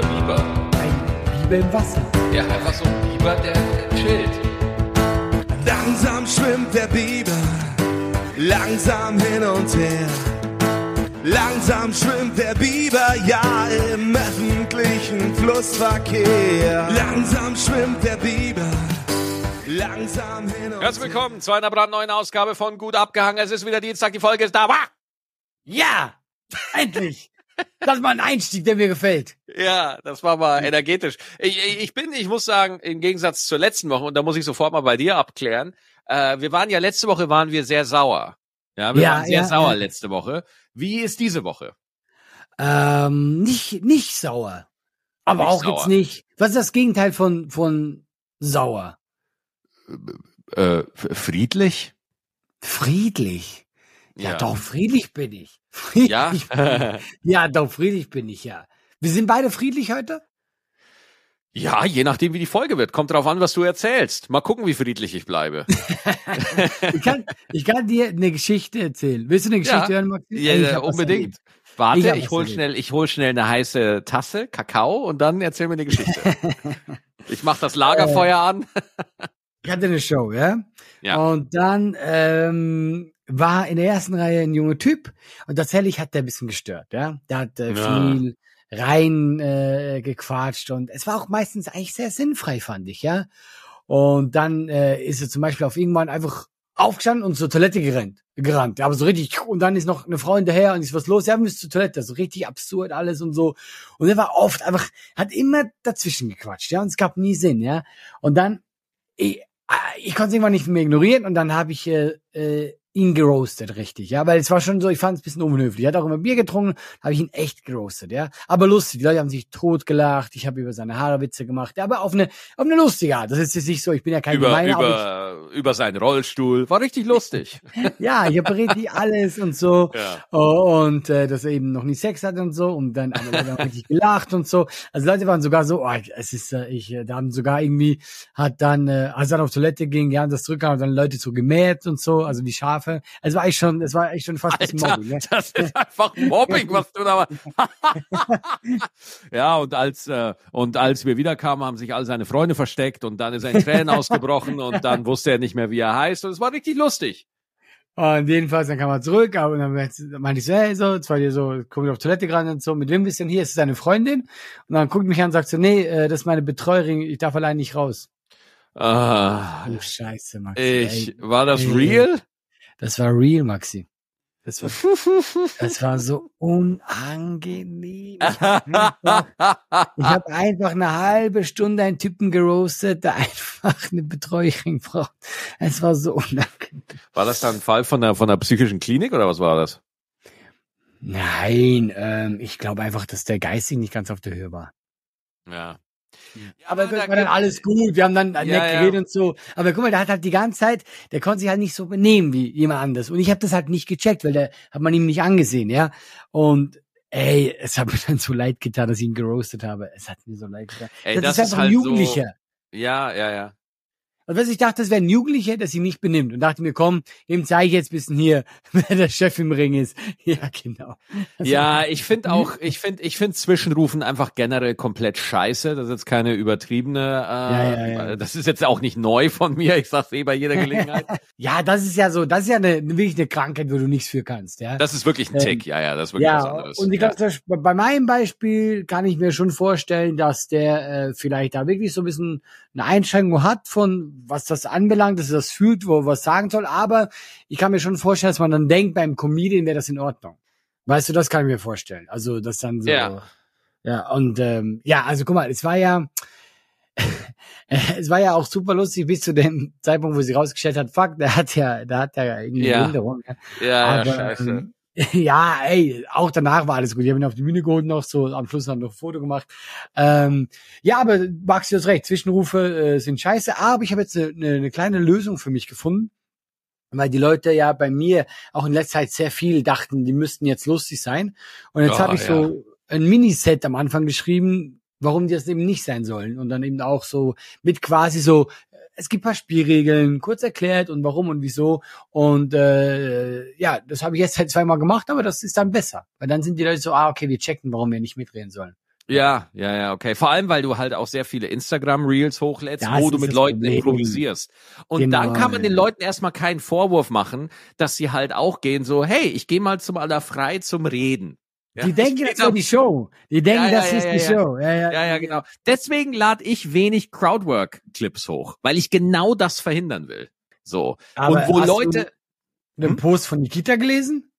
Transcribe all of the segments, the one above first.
der Biber. Ein Biber im Wasser. Ja, einfach so ein Biber, der, der chillt. Langsam schwimmt der Biber, langsam hin und her. Langsam schwimmt der Biber, ja, im öffentlichen Flussverkehr. Langsam schwimmt der Biber, langsam hin und Herzlich willkommen zu einer brandneuen Ausgabe von Gut abgehangen. Es ist wieder Dienstag, die Folge ist da. Wah! Ja! Endlich! Das war ein Einstieg, der mir gefällt. Ja, das war mal energetisch. Ich, ich bin, ich muss sagen, im Gegensatz zur letzten Woche, und da muss ich sofort mal bei dir abklären, äh, wir waren ja letzte Woche waren wir sehr sauer. Ja, wir Ja, waren sehr ja, sauer ja. letzte Woche. Wie ist diese Woche? Ähm, nicht, nicht sauer. Aber Nicht auch sauer. jetzt nicht. Was ist das Gegenteil von, von sauer? Äh, friedlich? Friedlich. Ja, doch, friedlich bin ich. Friedlich Ja? bin. Ja, doch, friedlich bin ich, ja. Wir sind beide friedlich heute? ja, je nachdem, wie die Folge wird. Kommt drauf an, was du erzählst. Mal gucken, wie friedlich ich bleibe. Ich kann, ich kann dir eine Geschichte erzählen. Willst du eine Geschichte Ja. hören, Maxi? Ja, ja, unbedingt. Warte, Ich ich, hol schnell, ich hol schnell eine heiße Tasse Kakao und dann erzähl mir eine Geschichte. ich mach das Lagerfeuer an. Ich hatte eine Show, ja? Ja. Und dann ähm, war in der ersten Reihe ein junger Typ und tatsächlich hat der ein bisschen gestört, ja? Der hat äh, Ja. viel rein äh, gequatscht und es war auch meistens eigentlich sehr sinnfrei, fand ich, ja? Und dann äh, ist er zum Beispiel auf irgendwann einfach aufgestanden und zur Toilette gerannt. Gerannt, aber so richtig, und dann ist noch eine Frau hinterher und ist was los, ja, wir müssen zur Toilette, so richtig absurd alles und so. Und er war oft einfach, hat immer dazwischen gequatscht, ja, und es gab nie Sinn, ja. Und dann, ich, ich konnte es irgendwann nicht mehr ignorieren und dann habe ich äh, äh, ihn geroastet, richtig, ja, weil es war schon so, ich fand es ein bisschen unhöflich. Er hat auch immer Bier getrunken, habe ich ihn echt geroastet, ja, aber lustig. Die Leute haben sich totgelacht, ich habe über seine Haare Witze gemacht, ja, aber auf eine auf eine lustige Art. Das ist jetzt nicht so, ich bin ja kein über, Gemeiner, über, über seinen Rollstuhl. War richtig lustig. ich, ja, ich habe richtig alles und so. ja. Und äh, dass er eben noch nie Sex hat und so und dann aber richtig gelacht und so. Also Leute waren sogar so, oh, es ist äh, ich äh, da haben sogar irgendwie hat dann äh, als er dann auf Toilette ging, ja, das zurückkam, dann Leute so gemäht und so, also wie Schafe. Es war eigentlich schon, es war eigentlich schon fast ein bisschen Alter, Mobbing, ne? das ist einfach Mobbing, was du da Ja, und als äh, und als wir wiederkamen, haben sich all seine Freunde versteckt und dann ist er in Tränen ausgebrochen und dann wusste er nicht mehr, wie er heißt und es war richtig lustig. Und jedenfalls, dann kam er zurück, aber dann meinte ich so, hey, so, jetzt war die so, komm ich auf Toilette gerade und so, mit wem bist du denn hier? Ist es deine Freundin? Und dann guckt mich an und sagt so, nee, äh, das ist meine Betreuerin, ich darf allein nicht raus. Ah, Oh, scheiße, Maxi. ich ey. war das ey. real? Das war real, Maxi. Das war, das war so unangenehm. Ich habe einfach, ich hab einfach eine halbe Stunde einen Typen geroastet, der einfach eine Betreuerin braucht. Es war so unangenehm. War das dann ein Fall von der von der psychischen Klinik oder was war das? Nein, ähm, ich glaube einfach, dass der geistig nicht ganz auf der Höhe war. Ja. Aber da das war dann alles gut. Wir haben dann nett Ja, ja. geredet und so. Aber guck mal, der hat halt die ganze Zeit, der konnte sich halt nicht so benehmen wie jemand anders. Und ich habe das halt nicht gecheckt, weil der hat man ihm nicht angesehen, ja. Und ey, es hat mir dann so leid getan, dass ich ihn geroastet habe. Es hat mir so leid getan. Ey, das, das ist ist einfach halt ein Jugendlicher. Ja, ja, ja. Und was ich dachte, das wäre ein Jugendlicher, der sich nicht benimmt. Und dachte mir, komm, dem zeige ich jetzt ein bisschen hier, wer der Chef im Ring ist. Ja, genau. Das Ja, ich finde auch, ich finde, ich finde Zwischenrufen einfach generell komplett scheiße. Das ist jetzt keine übertriebene, äh, ja, ja. das ist jetzt auch nicht neu von mir. Ich sag's eh bei jeder Gelegenheit. Ja, das ist ja so, das ist ja eine, wirklich eine Krankheit, wo du nichts für kannst, ja. Das ist wirklich ein Ähm, Tick. Ja, ja, das ist wirklich was Ja, anderes. und ich ja. glaube, ja. bei meinem Beispiel kann ich mir schon vorstellen, dass der äh, vielleicht da wirklich so ein bisschen eine Einschränkung hat von was das anbelangt, dass er das fühlt, wo er was sagen soll. Aber ich kann mir schon vorstellen, dass man dann denkt, beim Comedian wäre das in Ordnung. Weißt du, das kann ich mir vorstellen. Also das dann so. Ja. Ja, und ähm, ja, also guck mal, es war ja, es war ja auch super lustig bis zu dem Zeitpunkt, wo sie rausgestellt hat, fuck, der hat ja, der hat ja irgendwie Ja. Behinderung. Ja. ja, ja, Aber, scheiße. ähm, ja, ey, auch danach war alles gut. Ich habe ihn auf die Bühne geholt noch, so am Schluss haben wir noch ein Foto gemacht. Ähm, ja, aber Max, du hast recht, Zwischenrufe äh, sind scheiße, aber ich habe jetzt eine, eine, eine kleine Lösung für mich gefunden. Weil die Leute ja bei mir auch in letzter Zeit sehr viel dachten, die müssten jetzt lustig sein. Und jetzt Ja, habe ich so ein Miniset am Anfang geschrieben, warum die das eben nicht sein sollen. Und dann eben auch so mit quasi so, es gibt ein paar Spielregeln, kurz erklärt und warum und wieso. Und äh, ja, das habe ich jetzt halt zweimal gemacht, aber das ist dann besser. Weil dann sind die Leute so, ah, okay, wir checken, warum wir nicht mitreden sollen. Ja, ja, ja, okay. Vor allem, weil du halt auch sehr viele Instagram-Reels hochlädst, Das wo du mit Leuten Problem. improvisierst. Und Genau, dann kann man den. Leuten erstmal keinen Vorwurf machen, dass sie halt auch gehen so, hey, ich gehe mal zum Allerfrei zum Reden. Ja, Die denken, das da- die Show. Die denken, Ja, ja, das ja, ist ja, die ja. Show. Ja, ja, Ja, ja, genau. Deswegen lade ich wenig Crowdwork-Clips hoch, weil ich genau das verhindern will. So. Aber Und wo hast Leute, Du den Hm? Post von Nikita gelesen?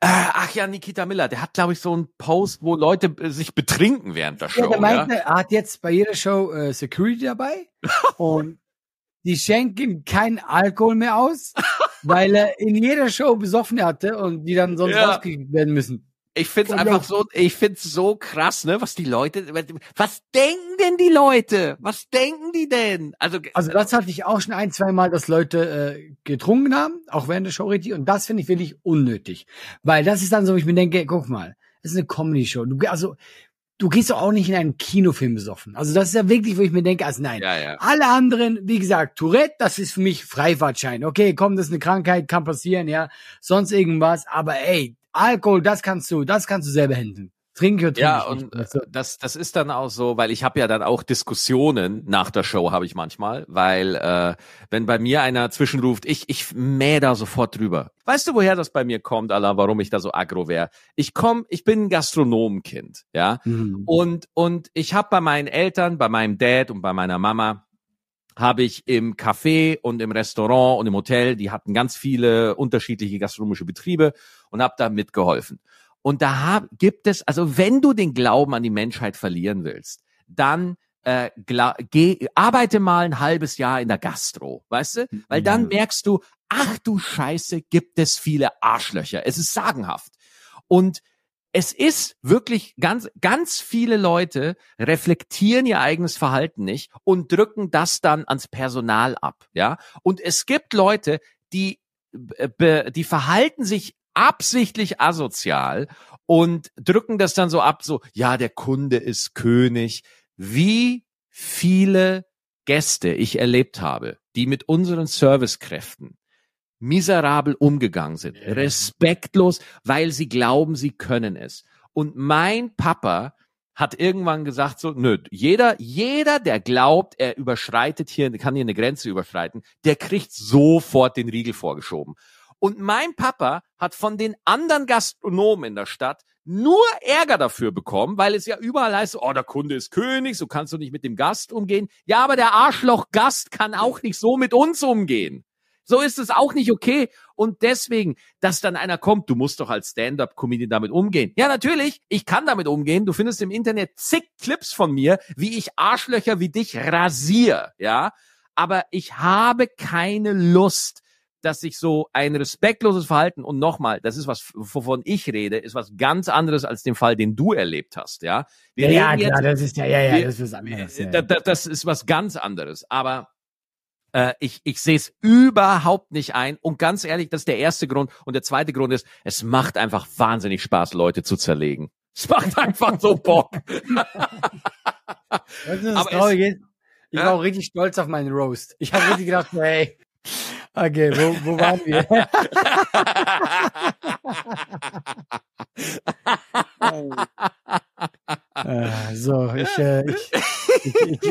äh, ach ja, Nikita Miller, der hat, glaube ich, so einen Post, wo Leute äh, sich betrinken während der Show. Ja, der ja? meinte, er hat jetzt bei jeder Show äh, Security dabei und die schenken keinen Alkohol mehr aus, weil er in jeder Show besoffen hatte und die dann sonst Ja. rausgekriegt werden müssen. Ich find's Und einfach so, ich find's so krass, ne, was die Leute, was denken denn die Leute? Was denken die denn? Also, Also das hatte ich auch schon ein, zwei Mal, dass Leute äh, getrunken haben, auch während der Show richtig. Und das finde ich wirklich unnötig. Weil das ist dann so, ich mir denke, guck mal, das ist eine Comedy-Show. Du, also, du gehst doch auch nicht in einen Kinofilm besoffen. Also das ist ja wirklich, wo ich mir denke, also nein. ja, ja. Alle anderen, wie gesagt, Tourette, das ist für mich Freifahrtschein. Okay, komm, das ist eine Krankheit, kann passieren, ja. Sonst irgendwas. Aber ey, Alkohol, das kannst du, das kannst du selber handeln. Trinke trinke Ja, und nicht. äh, das, das ist dann auch so, weil ich habe ja dann auch Diskussionen nach der Show, habe ich manchmal, weil äh, wenn bei mir einer zwischenruft, ich, ich mäh da sofort drüber. Weißt du, woher das bei mir kommt, Allah, warum ich da so aggro wäre? Ich komm, ich bin ein Gastronomenkind, ja. mhm. Und, und ich habe bei meinen Eltern, bei meinem Dad und bei meiner Mama, habe ich im Café und im Restaurant und im Hotel, die hatten ganz viele unterschiedliche gastronomische Betriebe und habe da mitgeholfen. Und da hab, gibt es, also wenn du den Glauben an die Menschheit verlieren willst, dann äh, geh, arbeite mal ein halbes Jahr in der Gastro, weißt du? Weil dann merkst du, ach du Scheiße, gibt es viele Arschlöcher. Es ist sagenhaft. Und es ist wirklich ganz, ganz viele Leute reflektieren ihr eigenes Verhalten nicht und drücken das dann ans Personal ab, ja. Und es gibt Leute, die, die verhalten sich absichtlich asozial und drücken das dann so ab, so, ja, der Kunde ist König. Wie viele Gäste ich erlebt habe, die mit unseren Servicekräften miserabel umgegangen sind, Ja. respektlos, weil sie glauben, sie können es. Und mein Papa hat irgendwann gesagt so, nö, jeder, jeder, der glaubt, er überschreitet hier, kann hier eine Grenze überschreiten, der kriegt sofort den Riegel vorgeschoben. Und mein Papa hat von den anderen Gastronomen in der Stadt nur Ärger dafür bekommen, weil es ja überall heißt, oh, der Kunde ist König, so kannst du nicht mit dem Gast umgehen. Ja, aber der Arschloch-Gast kann auch nicht so mit uns umgehen. So ist es auch nicht okay. Und deswegen, dass dann einer kommt, du musst doch als Stand-up-Comedian damit umgehen. Ja, natürlich, ich kann damit umgehen. Du findest im Internet zig Clips von mir, wie ich Arschlöcher wie dich rasier, ja. Aber ich habe keine Lust, dass sich so ein respektloses Verhalten und nochmal, das ist was, wovon ich rede, ist was ganz anderes als den Fall, den du erlebt hast, ja. Wir ja, ja, klar, das ist ja, ja, ja, wir- das ist was anderes. Ja, da, da, das ist was ganz anderes. Aber äh, ich, ich sehe es überhaupt nicht ein. Und ganz ehrlich, das ist der erste Grund. Und der zweite Grund ist, es macht einfach wahnsinnig Spaß, Leute zu zerlegen. Es macht einfach so Bock. Das Aber es- Traurige ist, ich war auch richtig stolz auf meinen Roast. Ich habe richtig gedacht, hey, okay, wo, wo waren wir? Äh, so, ich, äh, ich, ich, ich,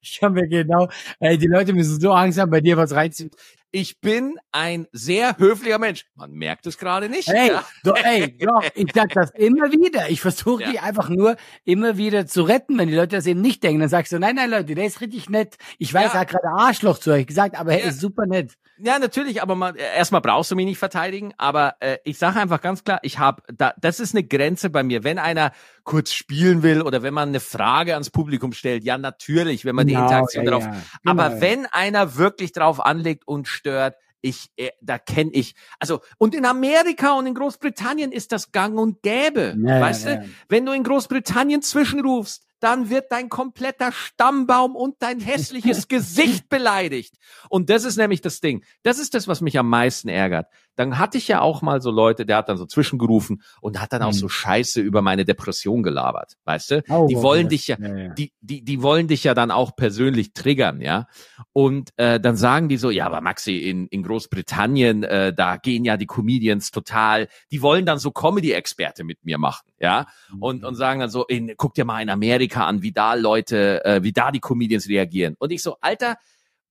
ich habe mir genau, ey, die Leute müssen so Angst haben, bei dir was reinziehen. Ich bin ein sehr höflicher Mensch. Man merkt es gerade nicht. Ey, ja. doch, ey, doch, ich sag das immer wieder. Ich versuche Ja. die einfach nur immer wieder zu retten, wenn die Leute das eben nicht denken. Dann sagst du, nein, nein, Leute, der ist richtig nett. Ich weiß, Ja. er hat gerade Arschloch zu euch gesagt, aber er Ja. ist super nett. Ja, natürlich, aber man, äh, erstmal brauchst du mich nicht verteidigen, aber äh, ich sage einfach ganz klar, ich habe da das ist eine Grenze bei mir, wenn einer kurz spielen will oder wenn man eine Frage ans Publikum stellt, ja natürlich, wenn man die Genau, Interaktion ja, darauf, ja. aber Genau. wenn einer wirklich drauf anlegt und stört, ich äh, da kenne ich, also und in Amerika und in Großbritannien ist das gang und gäbe, Ja, ja, weißt ja. du? Wenn du in Großbritannien zwischenrufst, dann wird dein kompletter Stammbaum und dein hässliches Gesicht beleidigt. Und das ist nämlich das Ding. Das ist das, was mich am meisten ärgert. Dann hatte ich ja auch mal so Leute, der hat dann so zwischengerufen und hat dann auch Hm. so Scheiße über meine Depression gelabert, weißt du? Oh, die wollen dich ja, die, die, die wollen dich ja dann auch persönlich triggern, ja. Und äh, dann sagen die so, ja, aber Maxi, in, in Großbritannien, äh, da gehen ja die Comedians total, die wollen dann so Comedy-Experte mit mir machen, ja. Und, und sagen dann so, in, guck dir mal in Amerika an, wie da Leute, äh, wie da die Comedians reagieren. Und ich so, Alter,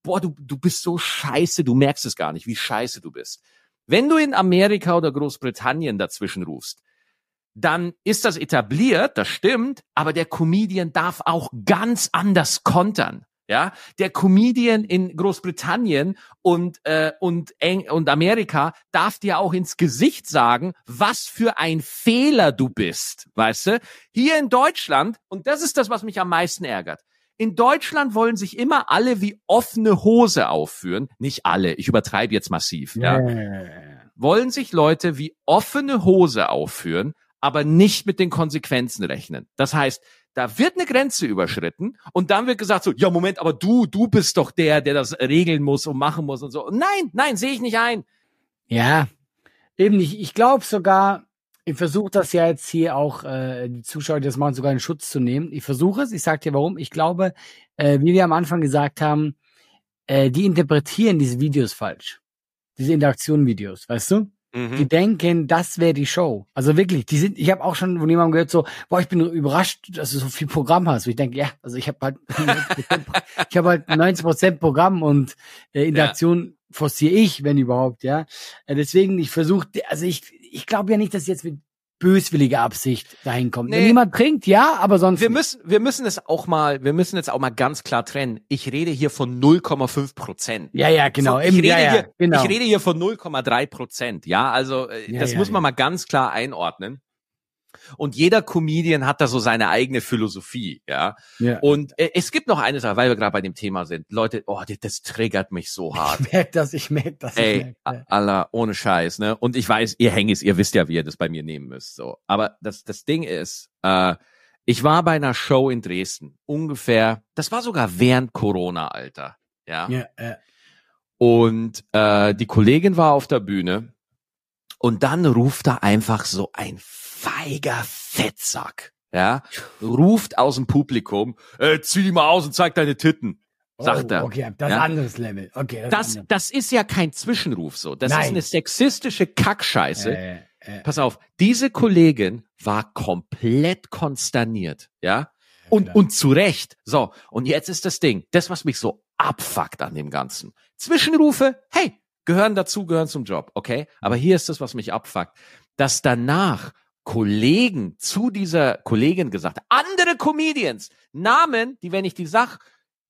boah, du, du bist so scheiße, du merkst es gar nicht, wie scheiße du bist. Wenn du in Amerika oder Großbritannien dazwischen rufst, dann ist das etabliert, das stimmt, aber der Comedian darf auch ganz anders kontern. Ja, der Comedian in Großbritannien und äh, und Eng und Amerika darf dir auch ins Gesicht sagen, was für ein Fehler du bist, weißt du? Hier in Deutschland und das ist das, was mich am meisten ärgert. In Deutschland wollen sich immer alle wie offene Hose aufführen, nicht alle, ich übertreibe jetzt massiv, ja ja. wollen sich Leute wie offene Hose aufführen, aber nicht mit den Konsequenzen rechnen. Das heißt, da wird eine Grenze überschritten und dann wird gesagt so, ja Moment, aber du, du bist doch der, der das regeln muss und machen muss und so. Nein, nein, sehe ich nicht ein. Ja, eben nicht. Ich glaube sogar, ich versuche das ja jetzt hier auch, äh, die Zuschauer, die das machen, sogar in Schutz zu nehmen. Ich versuche es, ich sag dir warum. Ich glaube, äh, wie wir am Anfang gesagt haben, äh, die interpretieren diese Videos falsch. Diese Interaktion-Videos, weißt du? Mhm. Die denken, das wäre die Show. Also wirklich, die sind, ich habe auch schon von jemandem gehört, so, boah, ich bin überrascht, dass du so viel Programm hast. Und ich denke, ja, also ich habe halt, ich habe halt 90% Programm und äh, Interaktion forciere ich, wenn überhaupt, ja. Äh, deswegen, ich versuche, also ich, ich glaube ja nicht, dass jetzt mit böswilliger Absicht dahin kommt. Wenn Nee. jemand trinkt, ja, aber sonst. Wir nicht. müssen, wir müssen es auch mal, wir müssen jetzt auch mal ganz klar trennen. Ich rede hier von 0,5 Prozent. ja, ja, genau. Ich eben, rede, ja, ja, hier, genau. ich rede hier von 0,3 Prozent. Ja, also äh, Ja, das muss man mal ganz klar einordnen. Und jeder Comedian hat da so seine eigene Philosophie, ja. ja. Und äh, es gibt noch eine Sache, weil wir gerade bei dem Thema sind. Leute, oh, das, das triggert mich so hart. Ich merke das, ich merke das. Ey, merk, a- ja. Allah, ohne Scheiß, ne? Und ich weiß, ihr Hängis, ihr wisst ja, wie ihr das bei mir nehmen müsst, so. Aber das, das Ding ist, äh, ich war bei einer Show in Dresden, ungefähr, das war sogar während Corona, Alter, ja. Ja, ja. Und äh, die Kollegin war auf der Bühne und dann ruft da einfach so ein feiger Fettsack, ja, ruft aus dem Publikum, äh, zieh die mal aus und zeig deine Titten. Sagt oh, er. Okay, das Ja? ist anderes Level. Okay, das, Das, ist anders. das ist ja kein Zwischenruf so. Das ist Nein. eine sexistische Kackscheiße. Äh, äh, Pass auf, diese Kollegin war komplett konsterniert, ja? Und, und zu Recht. So, und jetzt ist das Ding, das, was mich so abfuckt an dem Ganzen. Zwischenrufe, hey, gehören dazu, gehören zum Job, okay? Aber hier ist das, was mich abfuckt. Dass danach Kollegen zu dieser Kollegin gesagt, andere Comedians, Namen, die, wenn ich die sag,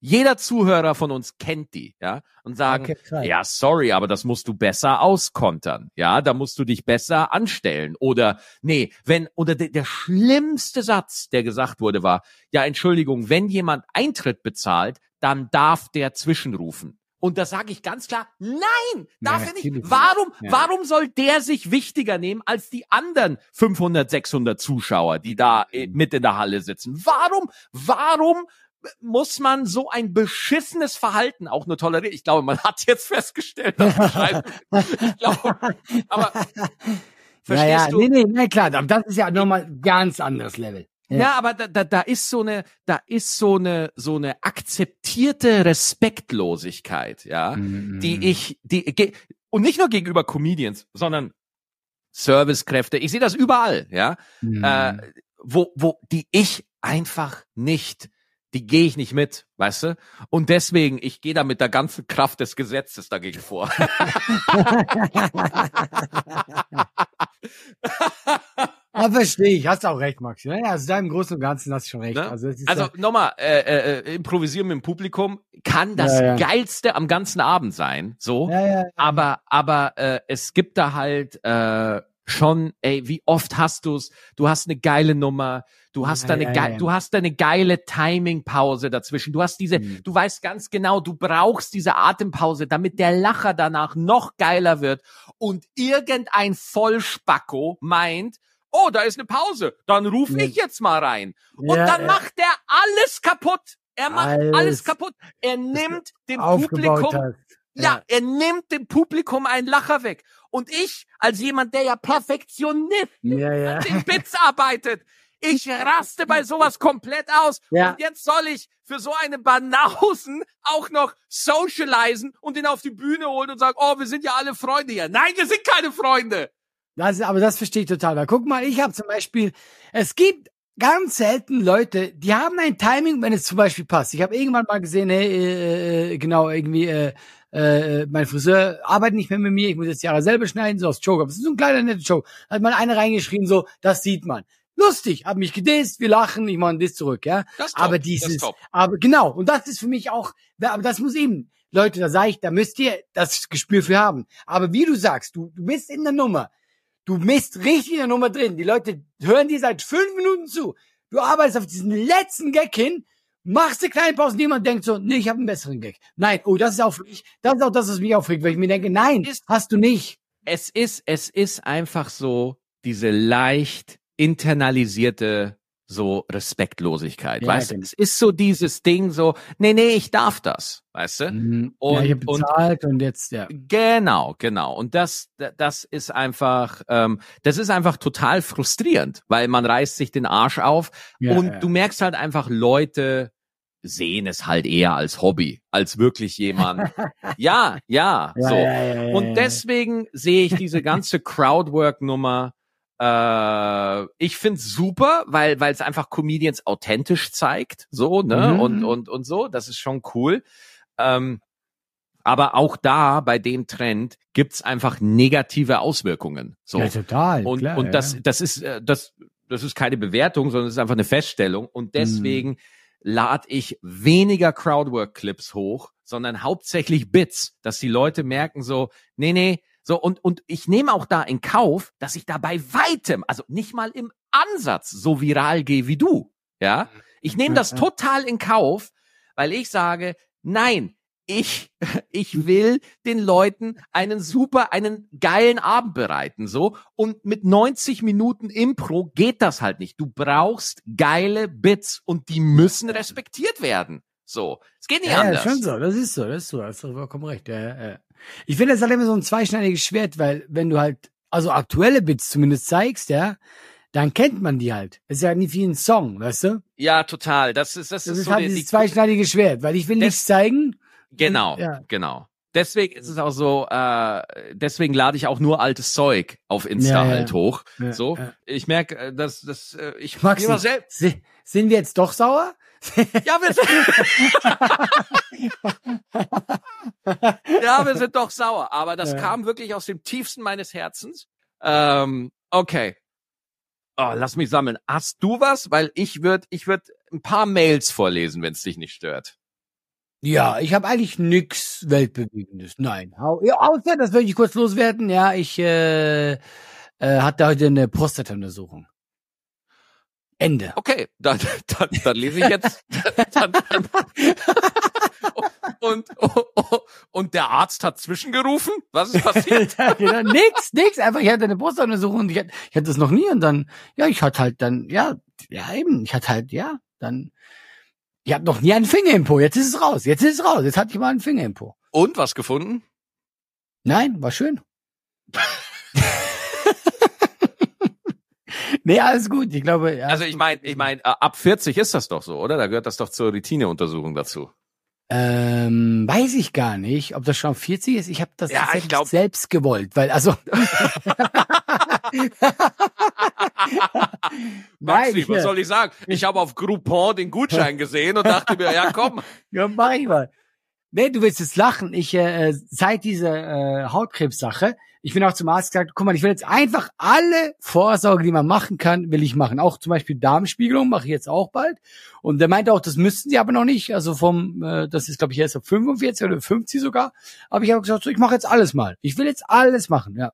jeder Zuhörer von uns kennt die, ja, und sagen, Okay, ja, sorry, aber das musst du besser auskontern. Ja, da musst du dich besser anstellen. Oder, nee, wenn, oder de, der schlimmste Satz, der gesagt wurde, war, ja, Entschuldigung, wenn jemand Eintritt bezahlt, dann darf der zwischenrufen. Und da sage ich ganz klar, nein, darf er nicht. Warum, warum soll der sich wichtiger nehmen als die anderen 500, 600 Zuschauer, die da äh, mit in der Halle sitzen? Warum, warum muss man so ein beschissenes Verhalten auch nur tolerieren? Ich glaube, man hat jetzt festgestellt, dass ich glaube, aber verstehst ja, ja, du? nee, nee, nee, klar, das ist ja nochmal ganz anderes Level. Ja, aber da, da, da ist so eine, da ist so eine, so eine akzeptierte Respektlosigkeit, ja, Mhm. die ich, die, und nicht nur gegenüber Comedians, sondern Servicekräfte. Ich sehe das überall, ja, Mhm. äh, wo, wo, die ich einfach nicht, die gehe ich nicht mit, weißt du? Und deswegen, ich gehe da mit der ganzen Kraft des Gesetzes dagegen vor. Ja, verstehe ich. Hast auch recht, Max. Ja, also da im Großen und Ganzen hast du schon recht. Ne? Also, Also ja, nochmal, äh, äh, äh, improvisieren mit dem Publikum kann das Ja, geilste am ganzen Abend sein, so. Aber, aber äh, es gibt da halt äh, schon, ey, wie oft hast du's? Du hast eine geile Nummer, du hast Ja, da eine ja, ja. du hast da eine geile Timing-Pause dazwischen. Du hast diese, Mhm. du weißt ganz genau, du brauchst diese Atempause, damit der Lacher danach noch geiler wird. Und irgendein Vollspacko meint, oh, da ist eine Pause, dann rufe Ja. ich jetzt mal rein. Und Ja, dann ja. macht der alles kaputt. Er macht alles, Alles kaputt. Er nimmt dem Publikum hast. ja, er nimmt dem Publikum einen Lacher weg. Und ich, als jemand, der ja Perfektionist Ja, ja. an den Bits arbeitet, ich raste bei sowas komplett aus. Ja. Und jetzt soll ich für so eine Banausen auch noch socialisen und ihn auf die Bühne holen und sagen, oh, wir sind ja alle Freunde hier. Nein, wir sind keine Freunde. Das, aber das verstehe ich total. Weil guck mal, ich habe zum Beispiel, es gibt ganz selten Leute, die haben ein Timing, wenn es zum Beispiel passt. Ich habe irgendwann mal gesehen, hey, äh, äh, genau, irgendwie, äh, äh, mein Friseur arbeitet nicht mehr mit mir, ich muss jetzt die Haare selber schneiden, so aus Joke. Aber es ist so ein kleiner netter Joke. Hat mal einer reingeschrieben, so, das sieht man. Lustig, hab mich gedisst, wir lachen, ich mache einen Diss zurück, ja. Das top, aber das dieses, top. aber genau, und das ist für mich auch, aber das muss eben, Leute, da sage ich, da müsst ihr das Gespür für haben. Aber wie du sagst, du, du bist in der Nummer. Du bist richtig in der Nummer drin. Die Leute hören dir seit fünf Minuten zu. Du arbeitest auf diesen letzten Gag hin, machst eine kleine Pause, niemand denkt so, nee, ich habe einen besseren Gag. Nein, oh, das ist auch, das ist auch das, was mich aufregt, weil ich mir denke, nein, hast du nicht. Es ist, es ist einfach so diese leicht internalisierte so Respektlosigkeit, Ja, weißt du? Es ist so dieses Ding so, nee, nee, ich darf das, weißt du? Mhm. Und- ja, ich habe und- bezahlt und, jetzt, ja. Genau, genau. Und das, das ist einfach, ähm, das ist einfach total frustrierend, weil man reißt sich den Arsch auf ja und ja. du merkst halt einfach, Leute sehen es halt eher als Hobby, als wirklich jemand. ja, ja, so. ja, ja, ja, Und deswegen sehe ich diese ganze Crowdwork-Nummer. Äh, ich find's super, weil weil es einfach Comedians authentisch zeigt, so ne Mhm. und und und so. Das ist schon cool. Ähm, aber auch da bei dem Trend gibt's einfach negative Auswirkungen. So ja, total. und klar, und ja. das das ist äh, das das ist keine Bewertung, sondern es ist einfach eine Feststellung. Mhm. Und deswegen lade ich weniger Crowdwork-Clips hoch, sondern hauptsächlich Bits, dass die Leute merken so, nee, nee, so und und ich nehme auch da in Kauf, dass ich da bei weitem, also nicht mal im Ansatz so viral gehe wie du, ja. Ich nehme das Ja. total in Kauf, weil ich sage, nein, ich, ich will den Leuten einen super, einen geilen Abend bereiten, so. Und mit 90 Minuten Impro geht das halt nicht. Du brauchst geile Bits und die müssen respektiert werden. So. Es geht nicht Ja, ja, anders. schon so, das ist so, das ist so, hast du vollkommen recht. Ja, ja, ja. Ich finde, das halt immer so ein zweischneidiges Schwert, weil wenn du halt, also aktuelle Bits zumindest zeigst, ja, dann kennt man die halt. Das ist ja nicht wie ein Song, weißt du? Ja, total. Das ist, das, Das ist, so halt die, dieses die, zweischneidige Schwert, weil ich will nichts zeigen. Genau, Ja. genau. Deswegen ist es auch so, äh, deswegen lade ich auch nur altes Zeug auf Insta Ja, ja. halt hoch. So, ich merke, äh, dass, dass äh, ich Maxi, immer selbst. si- sind wir jetzt doch sauer? Ja, wir sind, ja, wir sind doch sauer. Aber das Ja. kam wirklich aus dem tiefsten meines Herzens. Ähm, okay. Oh, lass mich sammeln. Hast du was? Weil ich würde, ich würde ein paar Mails vorlesen, wenn es dich nicht stört. Ja, ich habe eigentlich nix Weltbewegendes. Nein. Ja, außer, das würde ich kurz loswerden. Ja, ich äh, äh, hatte heute eine Prostata-Untersuchung. Ende. Okay, dann, dann, dann lese ich jetzt. Dann, dann, und, und der Arzt hat zwischengerufen? Was ist passiert? genau, nix, nix. Einfach, ich hatte eine Brustuntersuchung und ich hatte, ich hatte das noch nie und dann, ja, ich hatte halt dann, ja, ja eben, ich hatte halt, ja, dann, ich hatte noch nie einen Finger im Po. Jetzt ist es raus. Jetzt ist es raus. Jetzt hatte ich mal einen Finger im Po. Und was gefunden? Nein, war schön. nee, alles gut. Ich glaube, ja. Also ich meine, ich meine, äh, ab 40 ist das doch so, oder? Da gehört das doch zur Routineuntersuchung dazu. Ähm, weiß ich gar nicht, ob das schon 40 ist. Ich habe das Ja, ich tatsächlich glaub- selbst gewollt, weil also Maxi, ich, was soll ich sagen? Ich habe auf Groupon den Gutschein gesehen und dachte mir, ja komm, Ja, mach ich mal. Nee, du willst jetzt lachen. Ich, äh, seit dieser äh, Hautkrebssache, ich bin auch zum Arzt gesagt, guck mal, ich will jetzt einfach alle Vorsorge, die man machen kann, will ich machen. Auch zum Beispiel Darmspiegelung mache ich jetzt auch bald. Und der meinte auch, das müssten sie aber noch nicht. Also vom, äh, das ist, glaube ich, erst auf 45 oder 50 sogar. Aber ich habe gesagt, so, ich mache jetzt alles mal. Ich will jetzt alles machen, ja.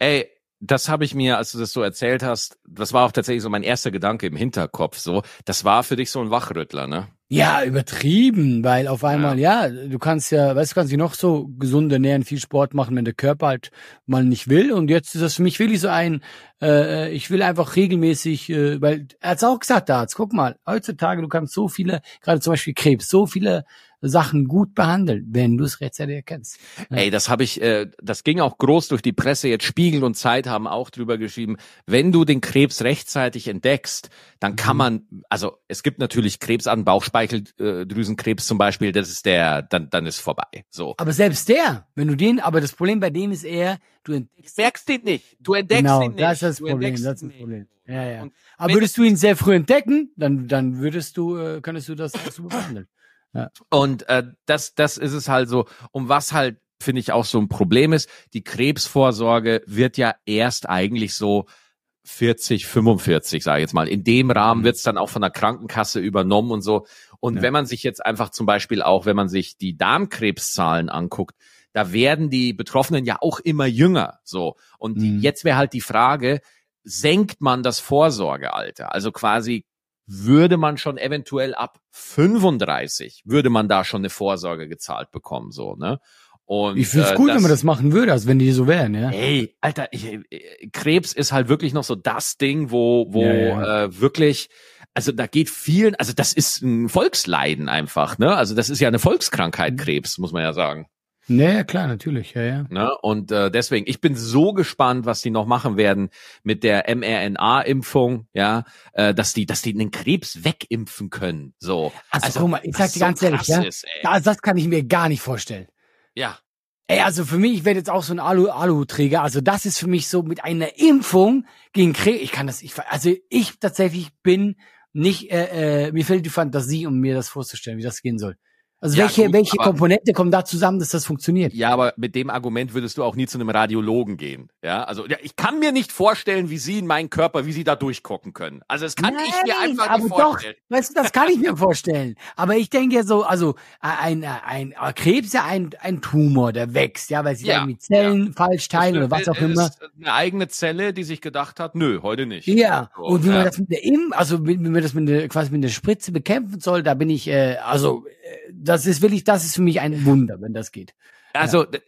ey, das habe ich mir, als du das so erzählt hast, das war auch tatsächlich so mein erster Gedanke im Hinterkopf. So, das war für dich so ein Wachrüttler, ne? Ja, übertrieben, weil auf einmal, ja. du kannst ja, weißt du, kannst dich noch so gesund ernähren, viel Sport machen, wenn der Körper halt mal nicht will. Und jetzt ist das für mich wirklich so ein, äh, ich will einfach regelmäßig, äh, weil er hat's auch gesagt, da guck mal, heutzutage, du kannst so viele, gerade zum Beispiel Krebs, so viele Sachen gut behandeln, wenn du es rechtzeitig erkennst. Ey, das habe ich, äh, das ging auch groß durch die Presse. Jetzt Spiegel und Zeit haben auch drüber geschrieben. Wenn du den Krebs rechtzeitig entdeckst, dann kann Mhm. man, also es gibt natürlich Krebs an Bauchspeicheldrüsenkrebs zum Beispiel. Das ist der, dann dann ist vorbei. So. Aber selbst der, wenn du den, aber das Problem bei dem ist eher, du entdeckst merkst ihn nicht. Du entdeckst genau, ihn nicht. das ist das du Problem, das ist das. Problem. Ja, ja. Aber würdest du ihn sehr früh entdecken, dann, dann würdest du, äh, könntest du das auch so behandeln. Und äh, das, das ist es halt so. Und was halt, finde ich, auch so ein Problem ist, die Krebsvorsorge wird ja erst eigentlich so 40, 45, sage ich jetzt mal. In dem Rahmen Mhm. wird es dann auch von der Krankenkasse übernommen und so. Und Ja. wenn man sich jetzt einfach zum Beispiel auch, wenn man sich die Darmkrebszahlen anguckt, da werden die Betroffenen ja auch immer jünger. So. Und die, Mhm. jetzt wäre halt die Frage, senkt man das Vorsorgealter? Also quasi würde man schon eventuell ab 35 würde man da schon eine Vorsorge gezahlt bekommen, so, ne? Und Ich finde es äh, gut, wenn man das machen würde, als wenn die so wären, ja. Ey, Alter, ich, äh, Krebs ist halt wirklich noch so das Ding, wo, wo Ja, ja. Äh, wirklich, also da geht vielen, also das ist ein Volksleiden einfach, ne? Also das ist ja eine Mhm. Volkskrankheit, Krebs, muss man ja sagen. Ja, klar, natürlich, ja, ja. Ne? Und äh, deswegen, ich bin so gespannt, was die noch machen werden mit der mRNA-Impfung, ja, äh, dass die, dass die den Krebs wegimpfen können. So. Also, guck mal, ich sag dir ganz so ehrlich, ja, Ist. Das, das kann ich mir gar nicht vorstellen. ja. Ey, also für mich, ich werde jetzt auch so ein Alu Alu-Träger. Also das ist für mich so mit einer Impfung gegen Krebs. Ich kann das, ich, also ich tatsächlich bin nicht, äh, äh, mir fehlt die Fantasie, um mir das vorzustellen, wie das gehen soll. Also Ja, welche, gut, welche Komponente kommen da zusammen, dass das funktioniert? Ja, aber mit dem Argument würdest du auch nie zu einem Radiologen gehen. Ja, also ja, ich kann mir nicht vorstellen, wie sie in meinen Körper, wie sie da durchgucken können. Also das kann ich mir Nein, einfach aber nicht doch, vorstellen. weißt du, das kann ich mir vorstellen. Aber ich denke ja so, also ein, ein, ein Krebs ist ja ein, ein Tumor, der wächst, ja, weil sie Ja, irgendwie Zellen falsch teilen oder was auch immer. ist Eine eigene Zelle, die sich gedacht hat, nö, heute nicht. Ja, So, und wie man ja. das mit der Im, also wie wie man das mit der, quasi mit der Spritze bekämpfen soll, da bin ich, äh, also äh, das ist wirklich, das ist für mich ein Wunder, wenn das geht. Also äh,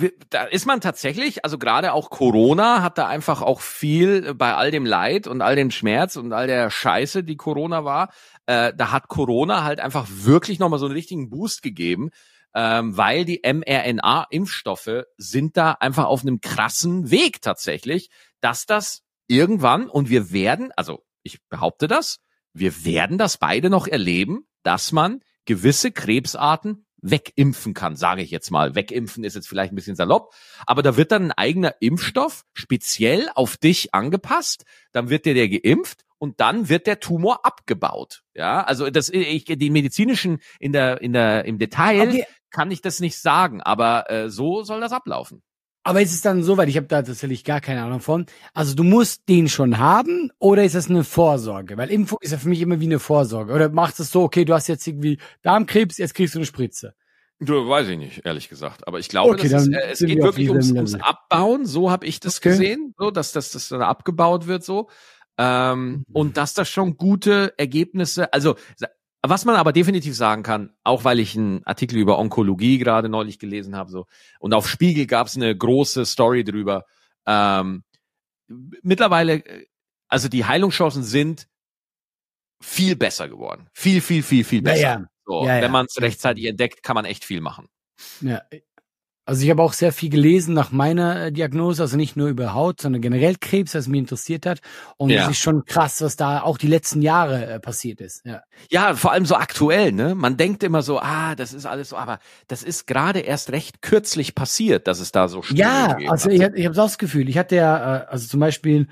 äh, da ist man tatsächlich, also gerade auch Corona hat da einfach auch viel bei all dem Leid und all dem Schmerz und all der Scheiße, die Corona war, äh, da hat Corona halt einfach wirklich nochmal so einen richtigen Boost gegeben, ähm, weil die mRNA-Impfstoffe sind da einfach auf einem krassen Weg tatsächlich, dass das irgendwann und wir werden, also ich behaupte das, wir werden das beide noch erleben, dass man gewisse Krebsarten wegimpfen kann, sage ich jetzt mal. Wegimpfen ist jetzt vielleicht ein bisschen salopp, aber da wird dann ein eigener Impfstoff speziell auf dich angepasst, dann wird dir der geimpft und dann wird der Tumor abgebaut. Ja, also das ich die medizinischen in der in der im Detail Okay. kann ich das nicht sagen, aber äh, so soll das ablaufen. Aber ist es dann so weit, ich habe da tatsächlich gar keine Ahnung von. Also du musst den schon haben oder ist das eine Vorsorge? Weil Impfung ist ja für mich immer wie eine Vorsorge. Oder machst es so, okay, du hast jetzt irgendwie Darmkrebs, jetzt kriegst du eine Spritze. Du, weiß ich nicht, ehrlich gesagt. Aber ich glaube, Okay, ist, äh, es geht wir wirklich ums, ums. Abbauen. So habe ich das Okay. gesehen, so dass das, das dann abgebaut wird so. Ähm, Mhm. Und dass das schon gute Ergebnisse, also was man aber definitiv sagen kann, auch weil ich einen Artikel über Onkologie gerade neulich gelesen habe, so und auf Spiegel gab es eine große Story drüber. Ähm, mittlerweile, äh, also die Heilungschancen sind viel besser geworden, viel, viel, viel, viel besser. ja. So, Ja, ja. Wenn man es rechtzeitig entdeckt, kann man echt viel machen. Ja. Also ich habe auch sehr viel gelesen nach meiner äh, Diagnose, also nicht nur über Haut, sondern generell Krebs, was mich interessiert hat. Und Ja. es ist schon krass, was da auch die letzten Jahre äh, passiert ist. Ja. Ja, vor allem so aktuell, ne? Man denkt immer so, ah, das ist alles so, aber das ist gerade erst recht kürzlich passiert, dass es da so Studien Ja, also hat. ich, hab- ich habe das Gefühl, ich hatte ja, äh, also zum Beispiel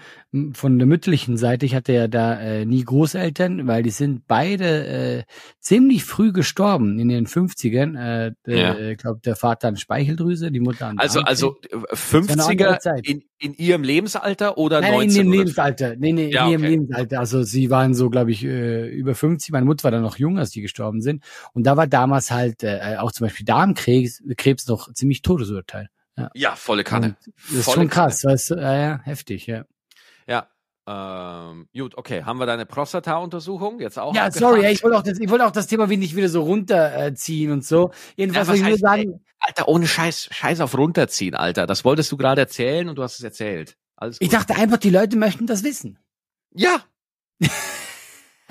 von der mütterlichen Seite, ich hatte ja da äh, nie Großeltern, weil die sind beide äh, ziemlich früh gestorben in den 50ern. Äh, Ja. äh, Ich glaube, der Vater an Speicheldrüse, die Mutter an Also, also äh, eine 50er andere Zeit. in, in ihrem Lebensalter oder Nein, nein, in 19? dem oder- Lebensalter. Nee, nee, Ja, in ihrem okay. Lebensalter. Also sie waren so, glaube ich, äh, über 50. Meine Mutter war dann noch jung, als die gestorben sind. Und da war damals halt äh, auch zum Beispiel Darmkrebs Krebs noch ziemlich Todesurteil. Ja, volle Kanne. Und Das ist Volle schon Kanne. krass, weißt du? Ja, ja, heftig, ja. Ja. Ähm, gut, okay. Haben wir deine Prostata-Untersuchung jetzt auch? Ja, abgefragt? sorry, ich wollte auch das, ich wollte auch das Thema nicht wieder so runterziehen und so. Jedenfalls Ja, was ich heißt, sagen, Alter, ohne Scheiß, Scheiß auf runterziehen, Alter. Das wolltest du gerade erzählen und du hast es erzählt. Alles Ich gut. dachte einfach, die Leute möchten das wissen. ja,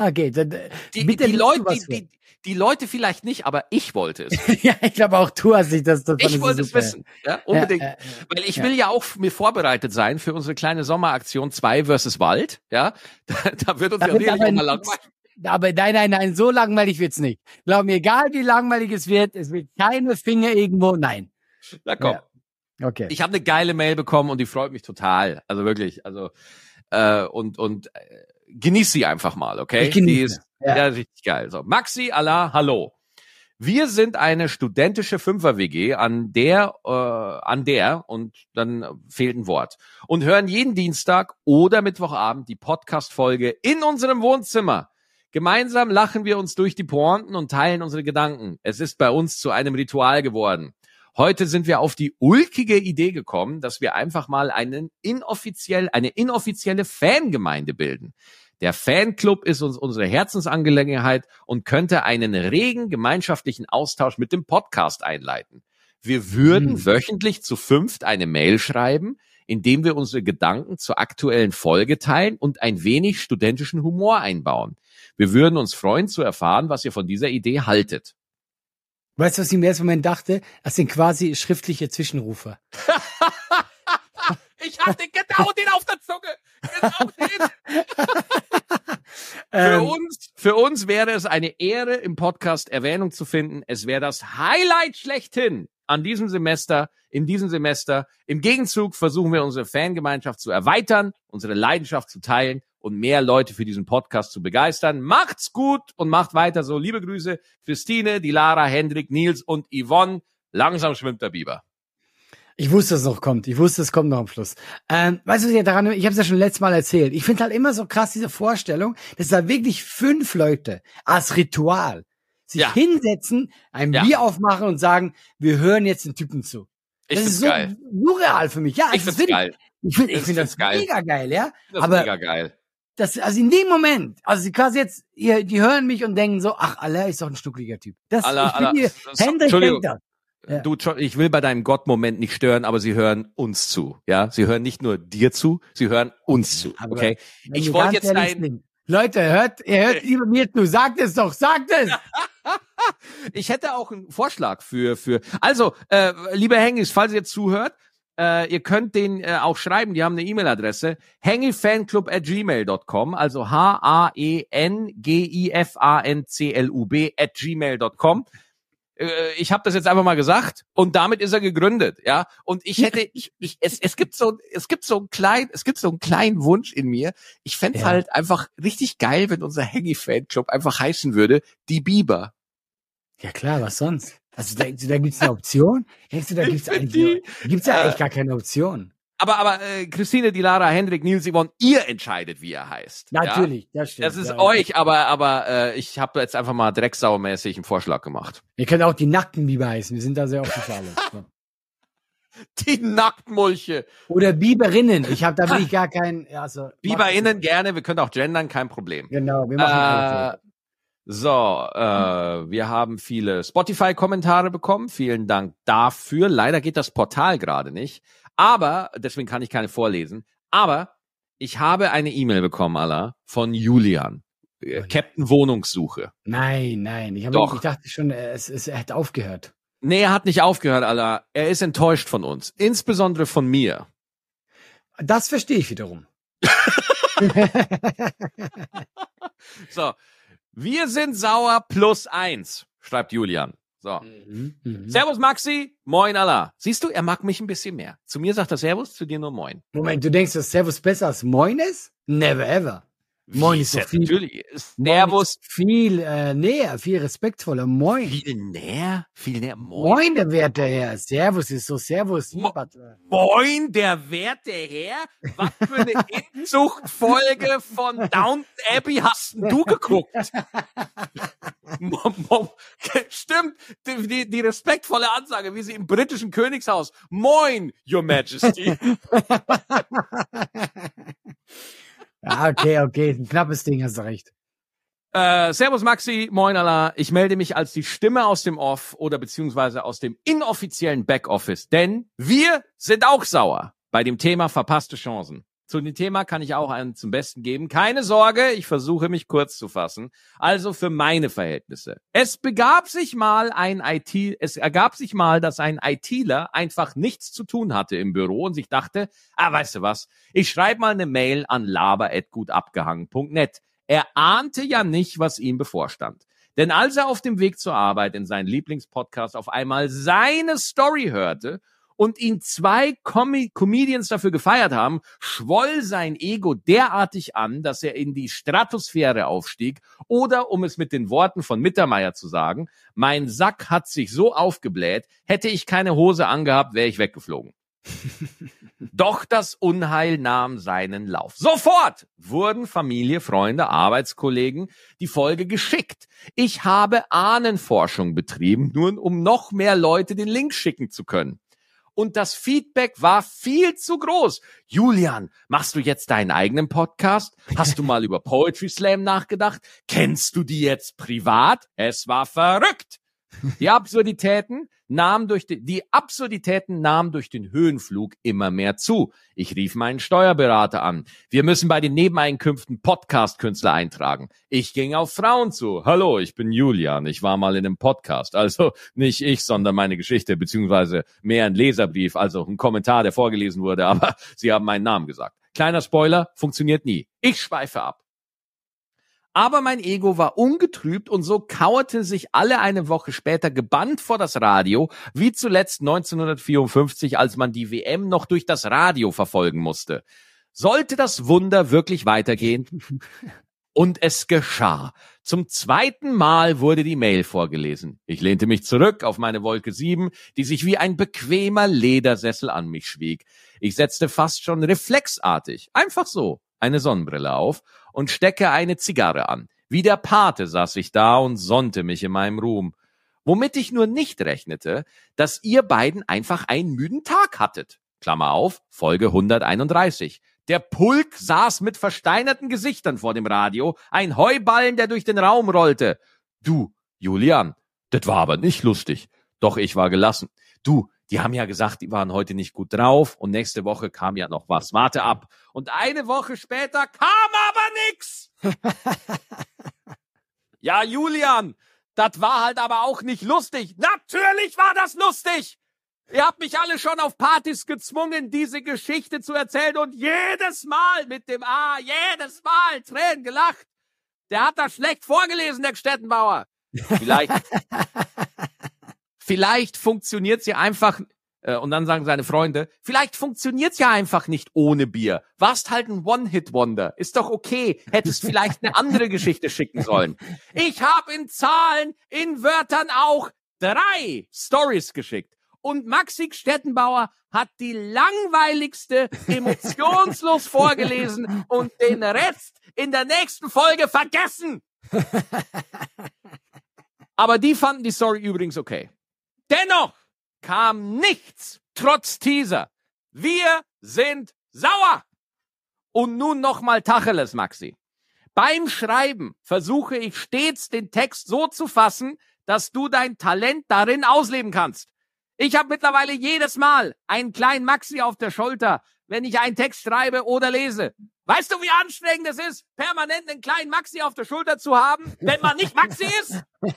Okay, dann, äh, die, bitte die Leute, die, die, die Leute vielleicht nicht, aber ich wollte es. ja, ich glaube auch du hast dich das. das Ich wollte es super. wissen. Ja, unbedingt. Ja, äh, Weil ich ja. will ja auch mir vorbereitet sein für unsere kleine Sommeraktion 2 versus Wald. Ja, da, da wird uns Da ja wird aber auch mal langweilig. Aber nein, nein, nein, so langweilig wird's nicht. Glaub mir, egal wie langweilig es wird, es wird keine Finger irgendwo. Nein. Na komm. Ja. Okay. Ich habe eine geile Mail bekommen und die freut mich total. Also wirklich. Also äh, und und äh, genieß sie einfach mal, okay? Ich genieße die ist ja. ja. richtig geil. So, Maxi, Allah, hallo. Wir sind eine studentische Fünfer-WG, an der, äh, an der, und dann fehlt ein Wort, und hören jeden Dienstag oder Mittwochabend die Podcast-Folge in unserem Wohnzimmer. Gemeinsam lachen wir uns durch die Pointen und teilen unsere Gedanken. Es ist bei uns zu einem Ritual geworden. Heute sind wir auf die ulkige Idee gekommen, dass wir einfach mal einen inoffiziell, eine inoffizielle Fangemeinde bilden. Der Fanclub ist uns unsere Herzensangelegenheit und könnte einen regen gemeinschaftlichen Austausch mit dem Podcast einleiten. Wir würden Hm. wöchentlich zu fünft eine Mail schreiben, indem wir unsere Gedanken zur aktuellen Folge teilen und ein wenig studentischen Humor einbauen. Wir würden uns freuen zu erfahren, was ihr von dieser Idee haltet. Weißt du, was ich im ersten Moment dachte? Das sind quasi schriftliche Zwischenrufe. Ich hatte genau den auf der Zunge. Genau den. Für Ähm, uns, für uns wäre es eine Ehre, im Podcast Erwähnung zu finden. Es wäre das Highlight schlechthin an diesem Semester, in diesem Semester. Im Gegenzug versuchen wir unsere Fangemeinschaft zu erweitern, unsere Leidenschaft zu teilen und mehr Leute für diesen Podcast zu begeistern. Macht's gut und macht weiter so. Liebe Grüße, Christine, die Lara, Hendrik, Nils und Yvonne. Langsam schwimmt der Biber. Ich wusste, dass es noch kommt. Ich wusste, es kommt noch am Schluss. Ähm, weißt du, was ich daran, ich habe es ja schon letztes Mal erzählt. Ich finde halt immer so krass diese Vorstellung, dass da wirklich fünf Leute als Ritual sich Ja. hinsetzen, ein Ja. Bier aufmachen und sagen, wir hören jetzt den Typen zu. Ich das ist so geil. surreal für mich. Ja, Ich wirklich- geil. Ich finde Ich find das geil. mega geil, ja. Das Aber mega geil. das, also in dem Moment, also sie quasi jetzt, ihr, die hören mich und denken so, ach, Allah ist doch ein schnuckliger Typ. Das, Allah, ich bin Allah, hier, Hendrik Entschuldigung. denkt das. Ja. Du, ich will bei deinem Gott-Moment nicht stören, aber sie hören uns zu. Ja, sie hören nicht nur dir zu, sie hören uns zu. Okay. Ich wollte jetzt sind, Leute, hört, ihr hört lieber mir zu. Sagt es doch, sagt es! Ich hätte auch einen Vorschlag für für. Also, äh, liebe Hengis, falls ihr jetzt zuhört, äh, ihr könnt den äh, auch schreiben. Die haben eine E-Mail-Adresse hengifanclub at gmail.com. Also h a e n g i f a n c l u b at gmail.com. Äh, Ich habe das jetzt einfach mal gesagt und damit ist er gegründet, ja. Und ich hätte, ich, ich, es, es gibt so, es gibt so einen kleinen, es gibt so einen kleinen Wunsch in mir. Ich fänd's Ja. halt einfach richtig geil, wenn unser Hengi-Fanclub einfach heißen würde, die Biber. Ja klar, was sonst? Also denkst du, da gibt's eine Option? Denkst du, da gibt's eigentlich, gibt's ja äh, eigentlich gar keine Option? Aber, aber äh, Christine, die Lara, Hendrik, Nils, Yvonne, ihr entscheidet, wie er heißt. Natürlich, das Ja? stimmt. Das ist ja. euch, aber, aber äh, ich habe jetzt einfach mal drecksauermäßig einen Vorschlag gemacht. Wir können auch die nackten Biber heißen, wir sind da sehr offen für alles. Die Nacktmulche. Oder Biberinnen, ich habe da wirklich gar keinen, ja, also. BieberInnen gerne, wir können auch gendern, kein Problem. Genau, wir machen Äh, so, äh, wir haben viele Spotify-Kommentare bekommen. Vielen Dank dafür. Leider geht das Portal gerade nicht. Aber, deswegen kann ich keine vorlesen. Aber ich habe eine E-Mail bekommen, Allah, von Julian. Äh, Captain Wohnungssuche. Nein, nein, ich, hab, Doch. ich dachte schon, es, es, er hat aufgehört. Nee, er hat nicht aufgehört, Allah. Er ist enttäuscht von uns. Insbesondere von mir. Das verstehe ich wiederum. So. Wir sind sauer plus eins, schreibt Julian. So. Mhm, mhm. Servus Maxi, moin Allah. Siehst du, er mag mich ein bisschen mehr. Zu mir sagt er Servus, zu dir nur moin. Moment, du denkst, dass Servus besser als Moin ist? Never ever. Moin ist doch viel- Natürlich. Servus ist Viel äh, näher, viel respektvoller. Moin. viel näher, viel näher. Moin. Moin, der werte Herr. Servus ist so Servus. Mo-. Moin, der werte Herr. Was für eine Inzuchtfolge von Downton Abbey hast denn du geguckt? Stimmt, die, die, die respektvolle Ansage, wie sie im britischen Königshaus. Moin, Your Majesty. Ja, okay, okay. Ein knappes Ding, hast du recht. Äh, servus Maxi, moin Allah. Ich melde mich als die Stimme aus dem Off oder beziehungsweise aus dem inoffiziellen Backoffice, denn wir sind auch sauer. bei dem Thema verpasste Chancen. Zu dem Thema kann ich auch einen zum Besten geben. Keine Sorge, ich versuche mich kurz zu fassen. Also für meine Verhältnisse. Es begab sich mal ein IT, es ergab sich mal, dass ein ITler einfach nichts zu tun hatte im Büro und sich dachte, ah, weißt du was, ich schreibe mal eine Mail an laber.gutabgehangen.net. Er ahnte ja nicht, was ihm bevorstand. Denn als er auf dem Weg zur Arbeit in seinen Lieblingspodcast auf einmal seine Story hörte und ihn zwei Com Comedians dafür gefeiert haben, schwoll sein Ego derartig an, dass er in die Stratosphäre aufstieg oder, um es mit den Worten von Mittermeier zu sagen, mein Sack hat sich so aufgebläht, hätte ich keine Hose angehabt, wäre ich weggeflogen. Doch das Unheil nahm seinen Lauf. Sofort wurden Familie, Freunde, Arbeitskollegen die Folge geschickt. Ich habe Ahnenforschung betrieben, nur um noch mehr Leute den Link schicken zu können. Und das Feedback war viel zu groß. Julian, machst du jetzt deinen eigenen Podcast? Hast du mal über Poetry Slam nachgedacht? Kennst du die jetzt privat? Es war verrückt. Die Absurditäten nahmen durch die, die Absurditäten nahmen durch den Höhenflug immer mehr zu. Ich rief meinen Steuerberater an. Wir müssen bei den Nebeneinkünften Podcast-Künstler eintragen. Ich ging auf Frauen zu. Hallo, ich bin Julian. Ich war mal in einem Podcast. Also nicht ich, sondern meine Geschichte, beziehungsweise mehr ein Leserbrief, also ein Kommentar, der vorgelesen wurde, aber sie haben meinen Namen gesagt. Kleiner Spoiler, funktioniert nie. Ich schweife ab. Aber mein Ego war ungetrübt und so kauerte sich alle eine Woche später gebannt vor das Radio, wie zuletzt 1954, als man die WM noch durch das Radio verfolgen musste. Sollte das Wunder wirklich weitergehen? Und es geschah. Zum zweiten Mal wurde die Mail vorgelesen. Ich lehnte mich zurück auf meine Wolke 7, die sich wie ein bequemer Ledersessel an mich schwieg. Ich setzte fast schon reflexartig, einfach so, eine Sonnenbrille auf und stecke eine Zigarre an. Wie der Pate saß ich da und sonnte mich in meinem Ruhm. Womit ich nur nicht rechnete, dass ihr beiden einfach einen müden Tag hattet. Klammer auf, Folge 131. Der Pulk saß mit versteinerten Gesichtern vor dem Radio, ein Heuballen, der durch den Raum rollte. Du, Julian, das war aber nicht lustig. Doch ich war gelassen. Du, die haben ja gesagt, die waren heute nicht gut drauf und nächste Woche kam ja noch was. Warte ab. Und eine Woche später kam aber nix. ja, Julian, das war halt aber auch nicht lustig. Natürlich war das lustig. Ihr habt mich alle schon auf Partys gezwungen, diese Geschichte zu erzählen und jedes Mal mit dem A, jedes Mal Tränen gelacht. Der hat das schlecht vorgelesen, der Stettenbauer. Vielleicht, vielleicht funktioniert sie einfach, äh, und dann sagen seine Freunde, vielleicht funktioniert's ja einfach nicht ohne Bier. Warst halt ein One-Hit-Wonder. Ist doch okay. Hättest vielleicht eine andere Geschichte schicken sollen. Ich habe in Zahlen, in Wörtern auch drei Stories geschickt. Und Maxi Stettenbauer hat die langweiligste emotionslos vorgelesen und den Rest in der nächsten Folge vergessen. Aber die fanden die Story übrigens okay. Dennoch kam nichts, trotz Teaser. Wir sind sauer. Und nun nochmal Tacheles, Maxi. Beim Schreiben versuche ich stets den Text so zu fassen, dass du dein Talent darin ausleben kannst. Ich habe mittlerweile jedes Mal einen kleinen Maxi auf der Schulter, wenn ich einen Text schreibe oder lese. Weißt du, wie anstrengend es ist, permanent einen kleinen Maxi auf der Schulter zu haben, wenn man nicht Maxi ist?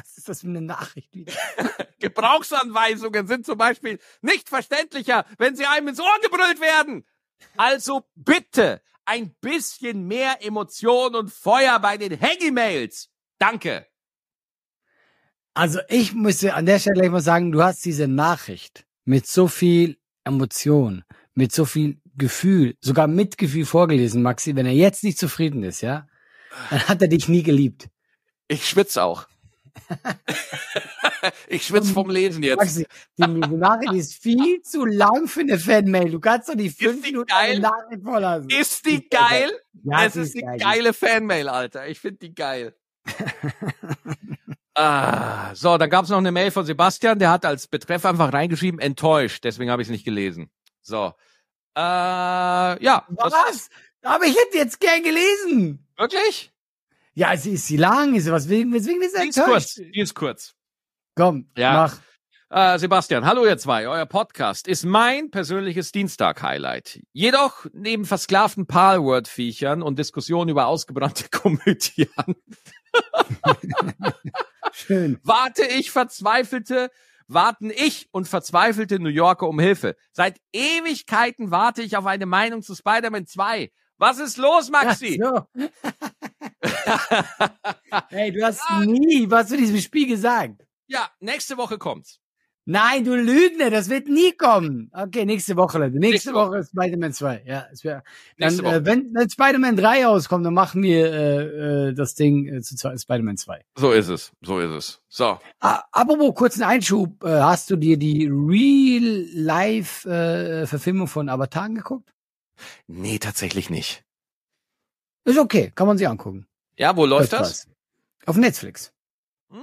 Was ist das für eine Nachricht wieder? Gebrauchsanweisungen sind zum Beispiel nicht verständlicher, wenn sie einem ins Ohr gebrüllt werden. Also bitte ein bisschen mehr Emotion und Feuer bei den Hangy-Mails. Danke. Also ich müsste an der Stelle gleich mal sagen, du hast diese Nachricht mit so viel Emotion, mit so viel Gefühl, sogar Mitgefühl vorgelesen, Maxi. Wenn er jetzt nicht zufrieden ist, ja, dann hat er dich nie geliebt. Ich schwitze auch. ich schwitze vom Lesen jetzt. Maxi, die, die Nachricht ist viel zu lang für eine Fanmail. Du kannst doch nicht fünf die Minuten eine Nachricht vorlassen. Ist die geil? Ja, es ist eine geil. geile Fanmail, Alter. Ich finde die geil. ah, so, dann gab es noch eine Mail von Sebastian, der hat als Betreff einfach reingeschrieben, enttäuscht. Deswegen habe ich es nicht gelesen. So. Äh, ja. Was? Aber ich hätte jetzt gern gelesen. Wirklich? Ja, sie ist sie lang, ist sie was wegen, weswegen ist er Die ist kurz. enttäuscht? Die ist kurz. Komm, Ja. mach. Äh, Sebastian, hallo ihr zwei. Euer Podcast ist mein persönliches Dienstag-Highlight. Jedoch neben versklavten Palword-Viechern und Diskussionen über ausgebrannte Komödien Schön. warte ich verzweifelte, warten ich und verzweifelte New Yorker um Hilfe. Seit Ewigkeiten warte ich auf eine Meinung zu Spider-Man 2. Was ist los, Maxi? So. hey, du hast nie was zu diesem Spiel gesagt. Ja, nächste Woche kommt's. Nein, du Lügner, das wird nie kommen. Okay, nächste Woche, Leute. Nächste, Nächste Woche ist Spider-Man 2. Ja, es wär, dann, Woche. äh, wenn, wenn Spider-Man 3 rauskommt, dann machen wir äh, äh, das Ding äh, zu zwei- Spider-Man 2. So ist es, so ist es. So. Ah, apropos kurzen Einschub, äh, hast du dir die Real-Life-Verfilmung von Avatar angeguckt? Nee, tatsächlich nicht. Ist okay, kann man sich angucken. Ja, wo läuft das? Auf Netflix. Hm.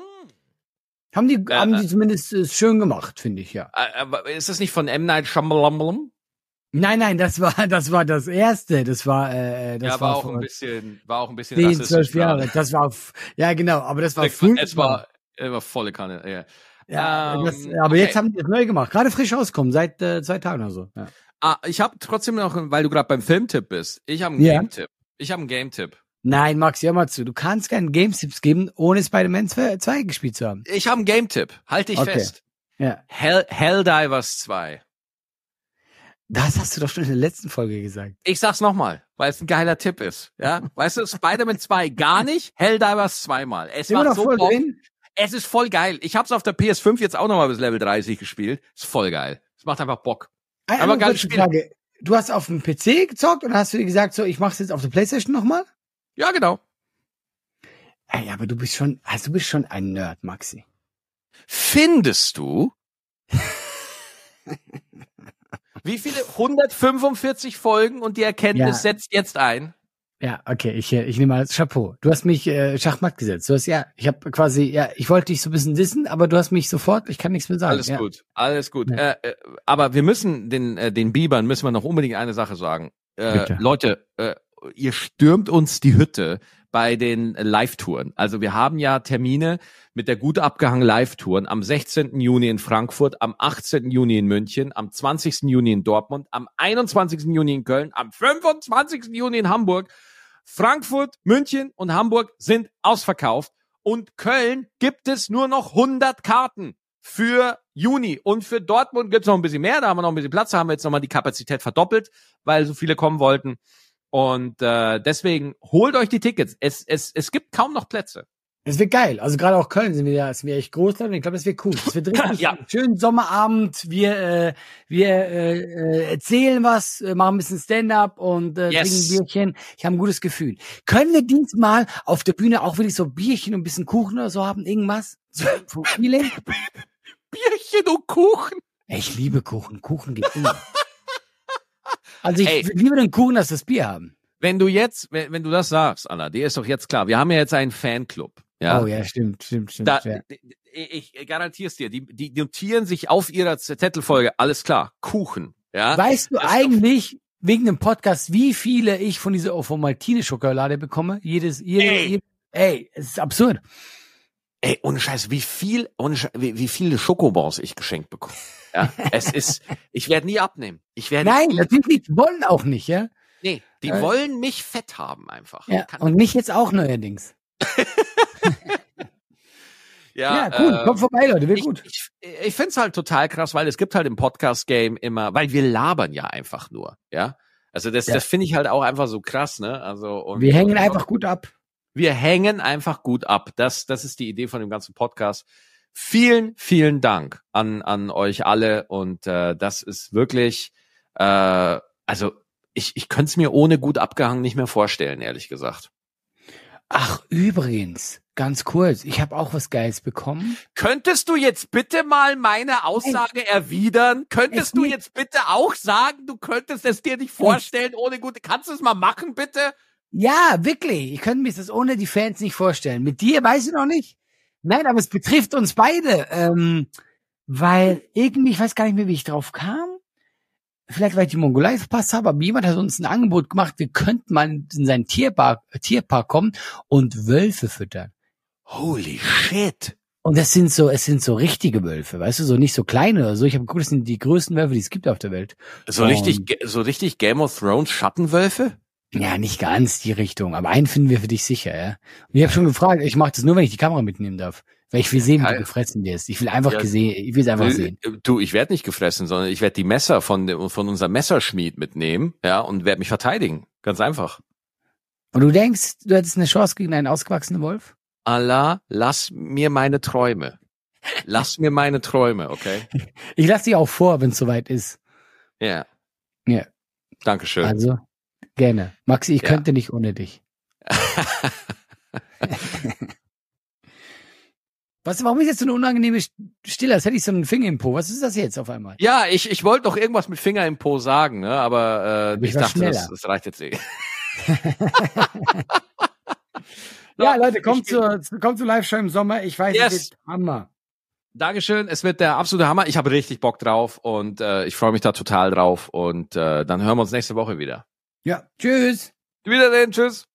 Haben die, Ja, haben äh. die zumindest äh, schön gemacht, finde ich, ja. Äh, Aber ist das nicht von M. Night Shyamalan? Nein, nein, das war, das war das erste. Das war, äh, das ja, war auch vor ein bisschen, war auch ein bisschen 10, rassistisch 12 gerade. Jahre. Das war, auf, ja genau, aber das war Es früh. war, es war volle Kanne. Ja. ja, ähm, das, aber okay. jetzt haben die das neu gemacht. Gerade frisch rauskommen, seit äh, zwei Tagen oder so. Ja. Ah, ich habe trotzdem noch, weil du gerade beim Filmtipp bist. Ich habe einen Ja. Game-Tipp. Ich habe einen Game-Tipp. Nein, Max, hör mal zu. Du kannst keinen Games-Tipps geben, ohne Spider-Man 2 2 gespielt zu haben. Ich habe einen Game-Tipp. Halt dich Okay. fest. Ja. Hell, Helldivers 2. Das hast du doch schon in der letzten Folge gesagt. Ich sag's nochmal, weil es ein geiler Tipp ist. Ja, weißt du, Spider-Man 2 gar nicht, Helldivers zweimal. Es war so voll drin? Es ist voll geil. Ich hab's auf der PS5 jetzt auch nochmal bis Level 30 gespielt. Ist voll geil. Es macht einfach Bock. Eine Aber Spiel. Frage. Du hast auf dem PC gezockt und hast du dir gesagt, so, ich mach's jetzt auf der Playstation nochmal? Ja, genau. Ey, aber du bist schon, also du bist schon ein Nerd, Maxi. Findest du? Wie viele? 145 Folgen und die Erkenntnis Ja. setzt jetzt ein. Ja, okay, ich, äh, ich nehme als Chapeau. Du hast mich äh, Schachmatt gesetzt. Du hast ja, ich habe quasi, ja, ich wollte dich so ein bisschen dissen, aber du hast mich sofort, ich kann nichts mehr sagen. Alles ja. gut, alles gut. Ja. Äh, äh, aber wir müssen den äh, den Bibern müssen wir noch unbedingt eine Sache sagen. Äh. Leute, äh, ihr stürmt uns die Hütte bei den Live-Touren. Also wir haben ja Termine mit der gut abgehangen Live-Touren am 16. Juni in Frankfurt, am 18. Juni in München, am 20. Juni in Dortmund, am 21. Juni in Köln, am 25. Juni in Hamburg. Frankfurt, München und Hamburg sind ausverkauft und Köln gibt es nur noch 100 Karten für Juni und für Dortmund gibt's noch ein bisschen mehr, da haben wir noch ein bisschen Platz, da haben wir jetzt nochmal die Kapazität verdoppelt, weil so viele kommen wollten und äh, deswegen holt euch die Tickets, es, es, es gibt kaum noch Plätze. Es wird geil. Also gerade auch Köln sind wir ja, sind wir echt groß ich glaube, das wird cool. Es wird richtig Ja. schönen Sommerabend. Wir, äh, wir äh, äh, erzählen was, äh, machen ein bisschen Stand-up und äh, Yes. trinken ein Bierchen. Ich habe ein gutes Gefühl. Können wir diesmal auf der Bühne auch wirklich so Bierchen und ein bisschen Kuchen oder so haben? Irgendwas? So, Feeling? Bierchen und Kuchen. Ich liebe Kuchen. Kuchen gibt immer. Also ich Ey. liebe den Kuchen, als das Bier haben. Wenn du jetzt, wenn, wenn du das sagst, Anna, dir ist doch jetzt klar, wir haben ja jetzt einen Fanclub. Ja, Oh ja, stimmt, stimmt, stimmt. Da, ja. ich, ich garantiere es dir, die, die notieren sich auf ihrer Zettelfolge, alles klar, Kuchen. Ja, Weißt du Das eigentlich wegen dem Podcast, wie viele ich von dieser Ofomaltine-Schokolade bekomme? Jedes, jede, Ey. jede, ey, es ist absurd. Ey, ohne Scheiß, wie viel, ohne Scheiß, wie, wie viele Schokobons ich geschenkt bekomme. Ja, es ist, ich werde nie abnehmen. Ich werde Nein, natürlich nicht, wollen auch nicht, ja? nee, die Äh. wollen mich fett haben einfach. Ja, und mich jetzt auch neuerdings. Ja, cool, äh, kommt vorbei, Leute, wird ich, gut. ich, ich finde es halt total krass, weil es gibt halt im Podcast-Game immer, weil wir labern ja einfach nur, ja. Also das, Ja. das finde ich halt auch einfach so krass, ne? Also und, Wir hängen und, einfach gut ab. Wir hängen einfach gut ab. Das, das ist die Idee von dem ganzen Podcast. Vielen, vielen Dank an, an euch alle. Und äh, das ist wirklich, äh, also ich, ich könnte es mir ohne gut abgehangen nicht mehr vorstellen, ehrlich gesagt. Ach, übrigens, ganz kurz, ich habe auch was Geiles bekommen. Könntest du jetzt bitte mal meine Aussage erwidern? Könntest Es du nicht- jetzt bitte auch sagen, du könntest es dir nicht vorstellen ohne gute. Kannst du es mal machen, bitte? Ja, wirklich. Ich könnte mir das ohne die Fans nicht vorstellen. Mit dir weiß ich noch nicht. Nein, aber es betrifft uns beide. Ähm, weil irgendwie, ich weiß gar nicht mehr, wie ich drauf kam. Vielleicht, weil ich die Mongolei verpasst habe, aber jemand hat uns ein Angebot gemacht, wir könnten mal in seinen Tierpark, Tierpark kommen und Wölfe füttern. Holy shit. Und das sind so, es sind so richtige Wölfe, weißt du, so nicht so kleine oder so. Ich habe geguckt, das sind die größten Wölfe, die es gibt auf der Welt. So Und- richtig, so richtig Game of Thrones Schattenwölfe? Ja, nicht ganz die Richtung, aber einen finden wir für dich sicher, ja. Und ich habe schon gefragt, ich mache das nur, wenn ich die Kamera mitnehmen darf. Weil ich will sehen, wie du gefressen wirst. Ich will einfach Ja. gesehen, ich will es einfach sehen. Du, ich werde nicht gefressen, sondern ich werde die Messer von, von unserem Messerschmied mitnehmen, ja, und werde mich verteidigen. Ganz einfach. Und du denkst, du hättest eine Chance gegen einen ausgewachsenen Wolf? Allah, lass mir meine Träume. Lass mir meine Träume, okay? Ich lasse dich auch vor, wenn es soweit ist. Ja. Ja. Dankeschön. Also, gerne. Maxi, ich Ja. könnte nicht ohne dich. Was, warum ist jetzt so eine unangenehme Stille? Als hätte ich so einen Finger im Po. Was ist das jetzt auf einmal? ja, ich, ich wollte doch irgendwas mit Finger im Po sagen, ne? aber äh, ich ich, dachte, das, das reicht jetzt eh. Ja, Leute, kommt zur, kommt zur Live-Show im Sommer. Ich weiß, Yes. es wird Hammer. Dankeschön, es wird der absolute Hammer. Ich habe richtig Bock drauf und äh, ich freue mich da total drauf und äh, dann hören wir uns nächste Woche wieder. Ja, tschüss. Wiedersehen, tschüss.